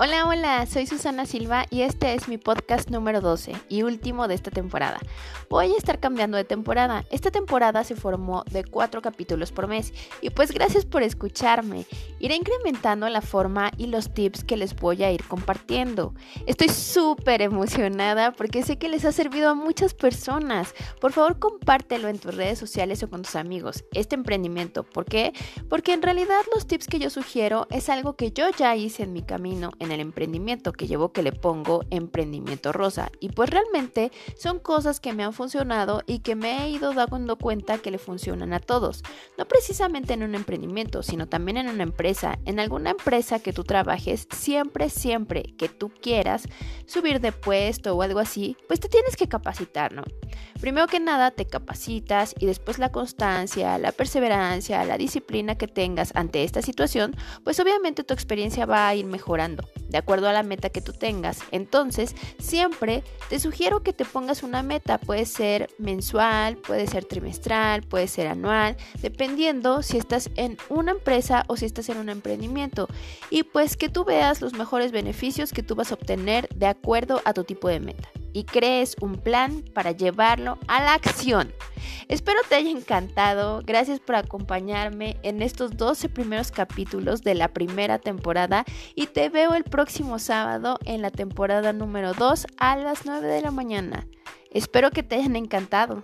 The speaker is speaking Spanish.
Hola, hola, soy Susana Silva y este es mi podcast número 12 y último de esta temporada. Voy a estar cambiando de temporada. Esta temporada se formó de cuatro capítulos por mes y pues gracias por escucharme. Iré incrementando la forma y los tips que les voy a ir compartiendo. Estoy súper emocionada porque sé que les ha servido a muchas personas. Por favor, compártelo en tus redes sociales o con tus amigos. Este emprendimiento, ¿por qué? Porque en realidad los tips que yo sugiero es algo que yo ya hice en mi camino el emprendimiento que llevo que le pongo emprendimiento rosa. Y pues realmente son cosas que me han funcionado y que me he ido dando cuenta que le funcionan a todos. No precisamente en un emprendimiento, sino también en una En alguna empresa que tú trabajes, siempre, siempre que tú quieras subir de puesto o algo así, pues te tienes que capacitar, ¿no? Primero que nada te capacitas y después la constancia, la perseverancia, la disciplina que tengas ante esta situación, pues obviamente tu experiencia va a ir mejorando de acuerdo a la meta que tú tengas. Entonces, siempre te sugiero que te pongas una meta. Puede ser mensual, puede ser trimestral, puede ser anual, dependiendo si estás en una empresa o si estás en un emprendimiento. Y pues que tú veas los mejores beneficios que tú vas a obtener de acuerdo a tu tipo de meta y crees un plan para llevarlo a la acción. Espero te haya encantado. Gracias por acompañarme en estos 12 primeros capítulos de la primera temporada y te veo el próximo sábado en la temporada número 2 a las 9 de la mañana. Espero que te hayan encantado.